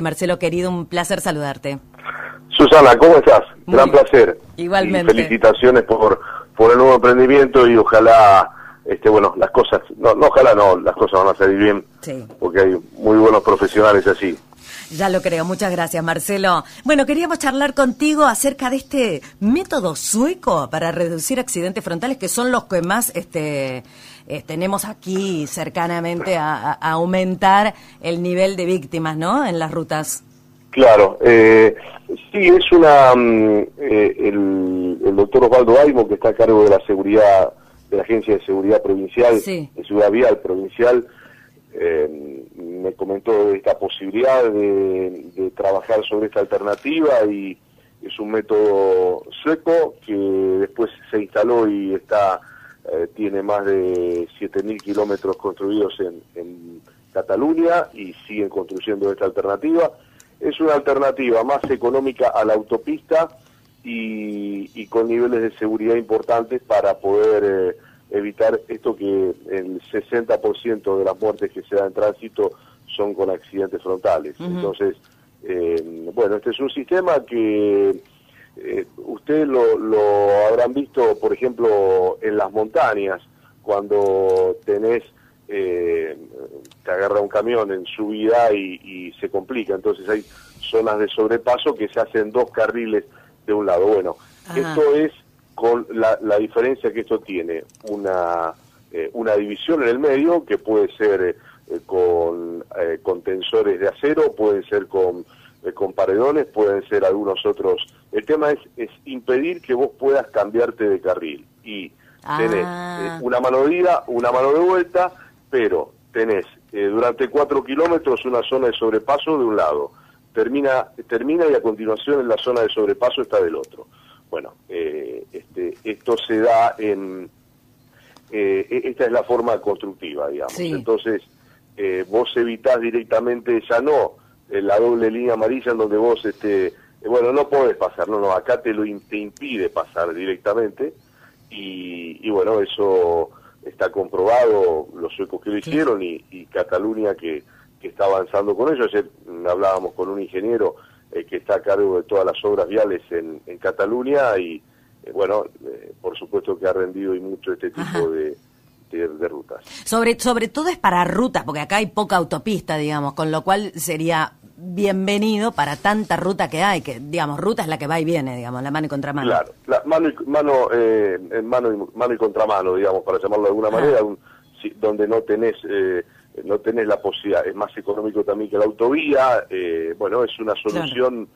Marcelo, querido, un placer saludarte. Susana, ¿cómo estás? Gran placer. Igualmente. felicitaciones por, por el nuevo emprendimiento y ojalá, este, bueno, las cosas, no, no ojalá no, las cosas van a salir bien, sí. porque hay muy buenos profesionales así. Ya lo creo, muchas gracias Marcelo. Bueno, queríamos charlar contigo acerca de este método sueco para reducir accidentes frontales que son los que más este, eh, tenemos aquí cercanamente a, aumentar el nivel de víctimas, ¿no? En las rutas. Claro, eh, sí, es una. Mm, eh, el, doctor Osvaldo Aimo, que está a cargo de la seguridad, de la Agencia de Seguridad Provincial, de Ciudad Vial Provincial, me comentó esta posibilidad de, de trabajar sobre esta alternativa y es un método sueco que después se instaló y está eh, tiene más de 7.000 kilómetros construidos en, Cataluña y siguen construyendo esta alternativa. Es una alternativa más económica a la autopista y, con niveles de seguridad importantes para poder eh, evitar esto que el 60% de las muertes que se dan en tránsito son con accidentes frontales. Entonces, eh, bueno, este es un sistema que eh, ustedes lo, lo, habrán visto, por ejemplo, en las montañas, cuando tenés, eh, te agarra un camión en subida y, y se complica. Entonces hay zonas de sobrepaso que se hacen dos carriles de un lado. Bueno, esto es con la, la, diferencia que esto tiene, una, eh, una división en el medio que puede ser eh, con tensores de acero, puede ser con eh, con paredones, pueden ser algunos otros. El tema es, es impedir que vos puedas cambiarte de carril. Y tenés ah. eh, una mano de ida, una mano de vuelta, pero tenés eh, durante cuatro kilómetros una zona de sobrepaso de un lado. Termina, termina y a continuación en la zona de sobrepaso está del otro. Bueno, este, esto se da en... E, esta es la forma constructiva, digamos. Entonces, vos evitás directamente, ya no la doble línea amarilla en donde vos, este, bueno, no podés pasar, no, no, acá te lo te impide pasar directamente y, bueno, eso está comprobado, los suecos que lo hicieron y, Cataluña que, que, está avanzando con ello. Ayer hablábamos con un ingeniero eh, que está a cargo de todas las obras viales en, en Cataluña y eh, bueno, eh, por supuesto que ha rendido y mucho este tipo de, de, rutas. Sobre, sobre todo es para rutas, porque acá hay poca autopista, digamos, con lo cual sería bienvenido para tanta ruta que hay, que digamos, ruta es la que va y viene, digamos, la mano y contramano. Claro, la mano y, mano, eh, mano, y, mano y contramano, digamos, para llamarlo de alguna manera, donde no tenés, eh, no tenés la posibilidad, es más económico también que la autovía, eh, bueno, es una solución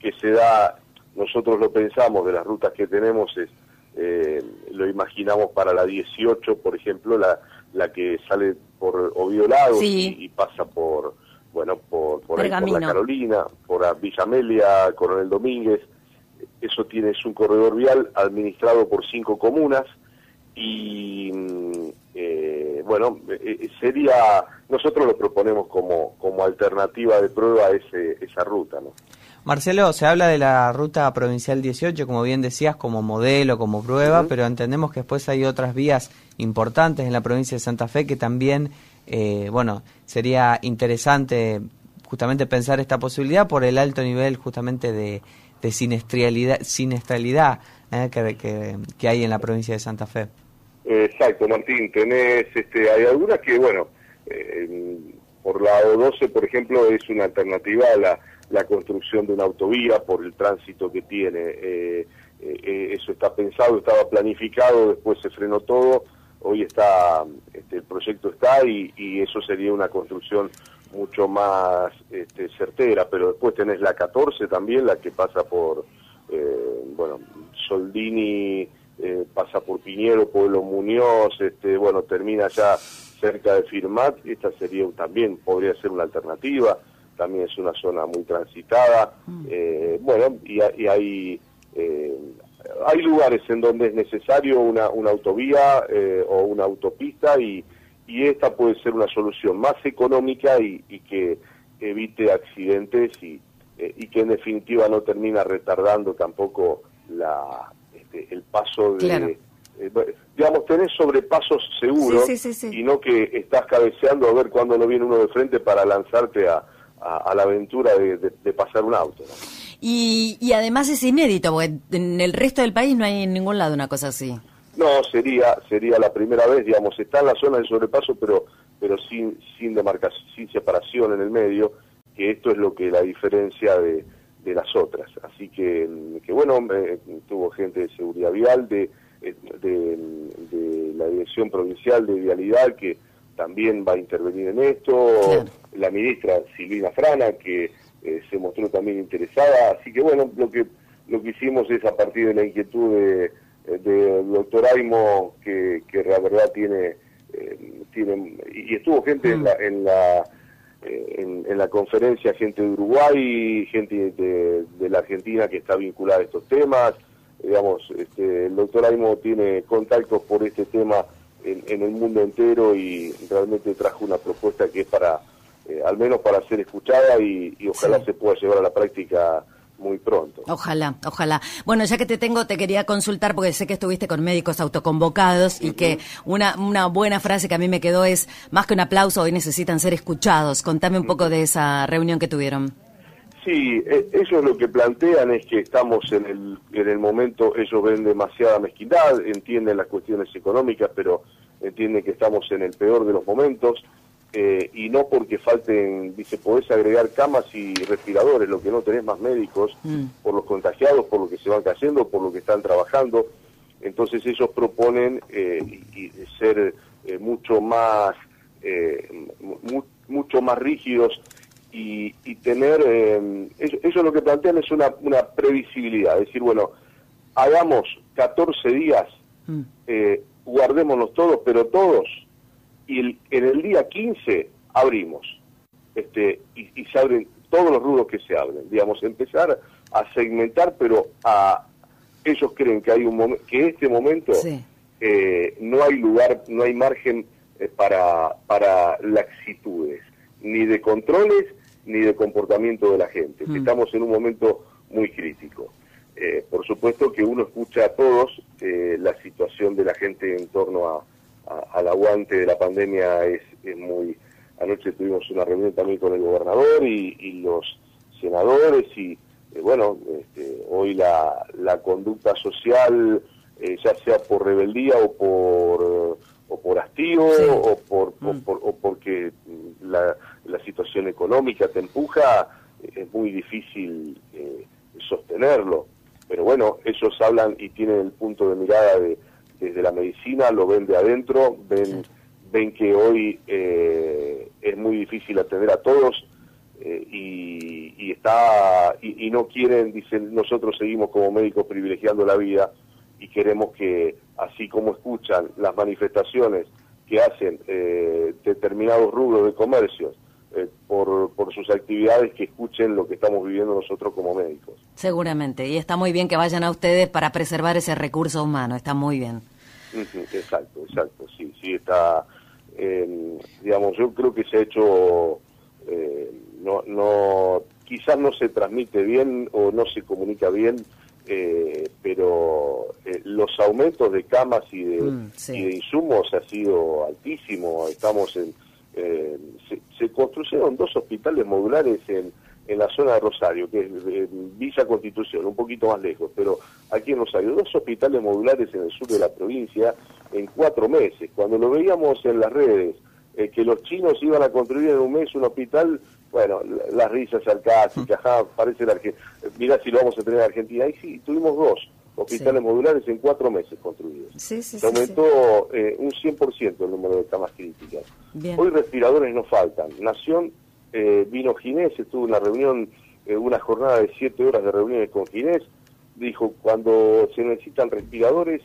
que se da, nosotros lo pensamos de las rutas que tenemos, es, eh, lo imaginamos para la 18, por ejemplo, la, la que sale por Oviolado y pasa por bueno, por, por, la Carolina, por Villa Amelia, Coronel Domínguez. Eso tiene, es un corredor vial administrado por cinco comunas y, mm, eh, bueno, eh, eh, sería, nosotros lo proponemos como, como alternativa de prueba a ese, esa ruta, ¿no? Marcelo, se habla de la ruta provincial 18, como bien decías, como modelo, como prueba, pero entendemos que después hay otras vías importantes en la provincia de Santa Fe que también eh, bueno, sería interesante justamente pensar esta posibilidad por el alto nivel justamente de, de sinestralidad, sinestralidad eh, que, que, hay en la provincia de Santa Fe. Exacto, Martín, tenés, este, hay algunas que, bueno, eh, por la O12, por ejemplo, es una alternativa a la, la construcción de una autovía por el tránsito que tiene. Eh, eso está pensado, estaba planificado, después se frenó todo hoy está, este, el proyecto está y, eso sería una construcción mucho más este, certera, pero después tenés la 14 también, la que pasa por, eh, bueno, Soldini, eh, pasa por Piñero, Pueblo Muñoz, este, bueno, termina ya cerca de Firmat, esta sería también, podría ser una alternativa, también es una zona muy transitada, mm. eh, bueno, y, y hay hay lugares en donde es necesario una, una autovía eh, o una autopista y, y esta puede ser una solución más económica y, que evite accidentes y, eh, y que en definitiva no termina retardando tampoco la, este, el paso de... Eh, digamos, tenés sobrepasos seguros y no que estás cabeceando a ver cuándo no viene uno de frente para lanzarte a, a, la aventura de, pasar un auto. Y, y además es inédito, porque en el resto del país no hay en ningún lado una cosa así. No, sería sería la primera vez, digamos, está en la zona de sobrepaso, pero pero sin sin demarcación, sin separación en el medio, que esto es lo que la diferencia de, de las otras. Así que, que bueno, tuvo gente de seguridad vial, de, de, la Dirección Provincial de Vialidad, que también va a intervenir en esto, la ministra Silvina Frana, que eh, se mostró también interesada. Así que bueno, lo que, lo que hicimos es a partir de la inquietud de del doctor Aimo, que, que la verdad tiene, eh, tiene y estuvo gente en la, en la eh, en, la conferencia gente de Uruguay, gente de, la Argentina que está vinculada a estos temas. Digamos, este, el doctor Aimo tiene contactos por este tema en, el mundo entero y realmente trajo una propuesta que es para, eh, al menos para ser escuchada y, ojalá se pueda llevar a la práctica muy pronto. Ojalá, ojalá. Bueno, ya que te tengo, te quería consultar porque sé que estuviste con médicos autoconvocados y que una, una buena frase que a mí me quedó es, más que un aplauso, hoy necesitan ser escuchados. Contame un poco de esa reunión que tuvieron. Sí, e, ellos lo que plantean es que estamos en el, en el momento, ellos ven demasiada mezquindad, entienden las cuestiones económicas, pero entienden que estamos en el peor de los momentos eh, y no porque falten, dice, podés agregar camas y respiradores, lo que no tenés más médicos, mm. por los contagiados, por lo que se van cayendo, por lo que están trabajando. Entonces ellos proponen eh, y, ser eh, mucho más mucho más rígidos y, tener, ellos, lo que plantean es una, una previsibilidad, es decir, bueno, hagamos 14 días, mm. guardémonos todos, pero todos y en el día 15 abrimos este y, se abren todos los rubros que se abren digamos empezar a segmentar pero a ellos creen que hay un momento que en este momento eh, no hay lugar no hay margen eh, para para laxitudes ni de controles ni de comportamiento de la gente mm. estamos en un momento muy crítico eh, por supuesto que uno escucha a todos la situación de la gente en torno a al aguante de la pandemia es, muy... Anoche tuvimos una reunión también con el gobernador y, los senadores y eh, bueno, este, hoy la, la conducta social, eh, ya sea por rebeldía o por o por hastío o, por, mm. o, porque la, situación económica te empuja, es muy difícil eh, sostenerlo. Pero bueno, ellos hablan y tienen el punto de mirada de, desde la medicina, lo ven de adentro, ven, ven que hoy eh, es muy difícil atender a todos eh, y, está y, no quieren, dicen, nosotros seguimos como médicos privilegiando la vida y queremos que, así como escuchan las manifestaciones que hacen determinados rubros de comercio, por, por, sus actividades que escuchen lo que estamos viviendo nosotros como médicos. Seguramente, y está muy bien que vayan a ustedes para preservar ese recurso humano, está muy bien. Exacto, exacto, sí, sí está, eh, digamos, yo creo que se ha hecho, eh, no, no, quizás no se transmite bien o no se comunica bien, eh, pero los aumentos de camas y de, mm, y de insumos ha sido altísimo, estamos en, se, se construyeron dos hospitales modulares en en la zona de Rosario, que es Villa Constitución, un poquito más lejos, pero aquí en Rosario, dos hospitales modulares en el sur de la provincia en cuatro meses. Cuando lo veíamos en las redes, eh, que los chinos iban a construir en un mes un hospital, bueno, las risas sarcásticas, ajá, parece la Argentina, mirá si lo vamos a tener en Argentina. Ahí sí, tuvimos dos hospitales modulares en cuatro meses construidos. Se aumentó eh, un 100% el número de camas críticas. Hoy respiradores no faltan. Nación eh, vino Ginés, estuvo una reunión, eh, una jornada de siete horas de reuniones con Ginés, dijo cuando se necesitan respiradores,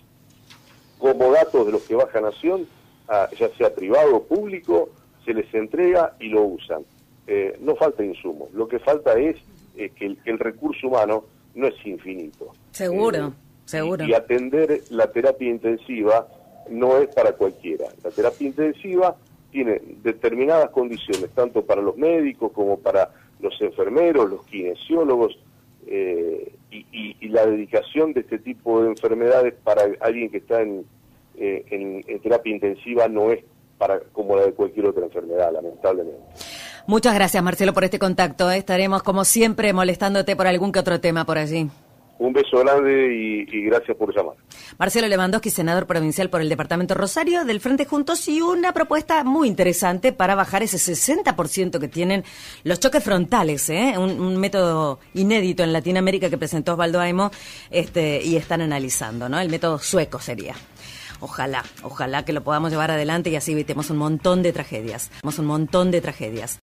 como datos de los que baja Nación, ya sea privado o público, se les entrega y lo usan. Eh, no falta insumos, lo que falta es que el, recurso humano no es infinito. Seguro, seguro. y atender la terapia intensiva no es para cualquiera. La terapia intensiva tiene determinadas condiciones, tanto para los médicos como para los enfermeros, los kinesiólogos, eh, y, la dedicación de este tipo de enfermedades para alguien que está en, eh, en, terapia intensiva no es para como la de cualquier otra enfermedad, lamentablemente. Muchas gracias, Marcelo, por este contacto. ¿eh? Estaremos, como siempre, molestándote por algún que otro tema por allí. Un beso grande y, gracias por llamar. Marcelo Lewandowski, senador provincial por el Departamento Rosario del Frente Juntos y una propuesta muy interesante para bajar ese 60% que tienen los choques frontales, ¿eh? un, método inédito en Latinoamérica que presentó Osvaldo Aimo este, y están analizando, ¿no? El método sueco sería. Ojalá, ojalá que lo podamos llevar adelante y así evitemos un montón de tragedias. Un montón de tragedias.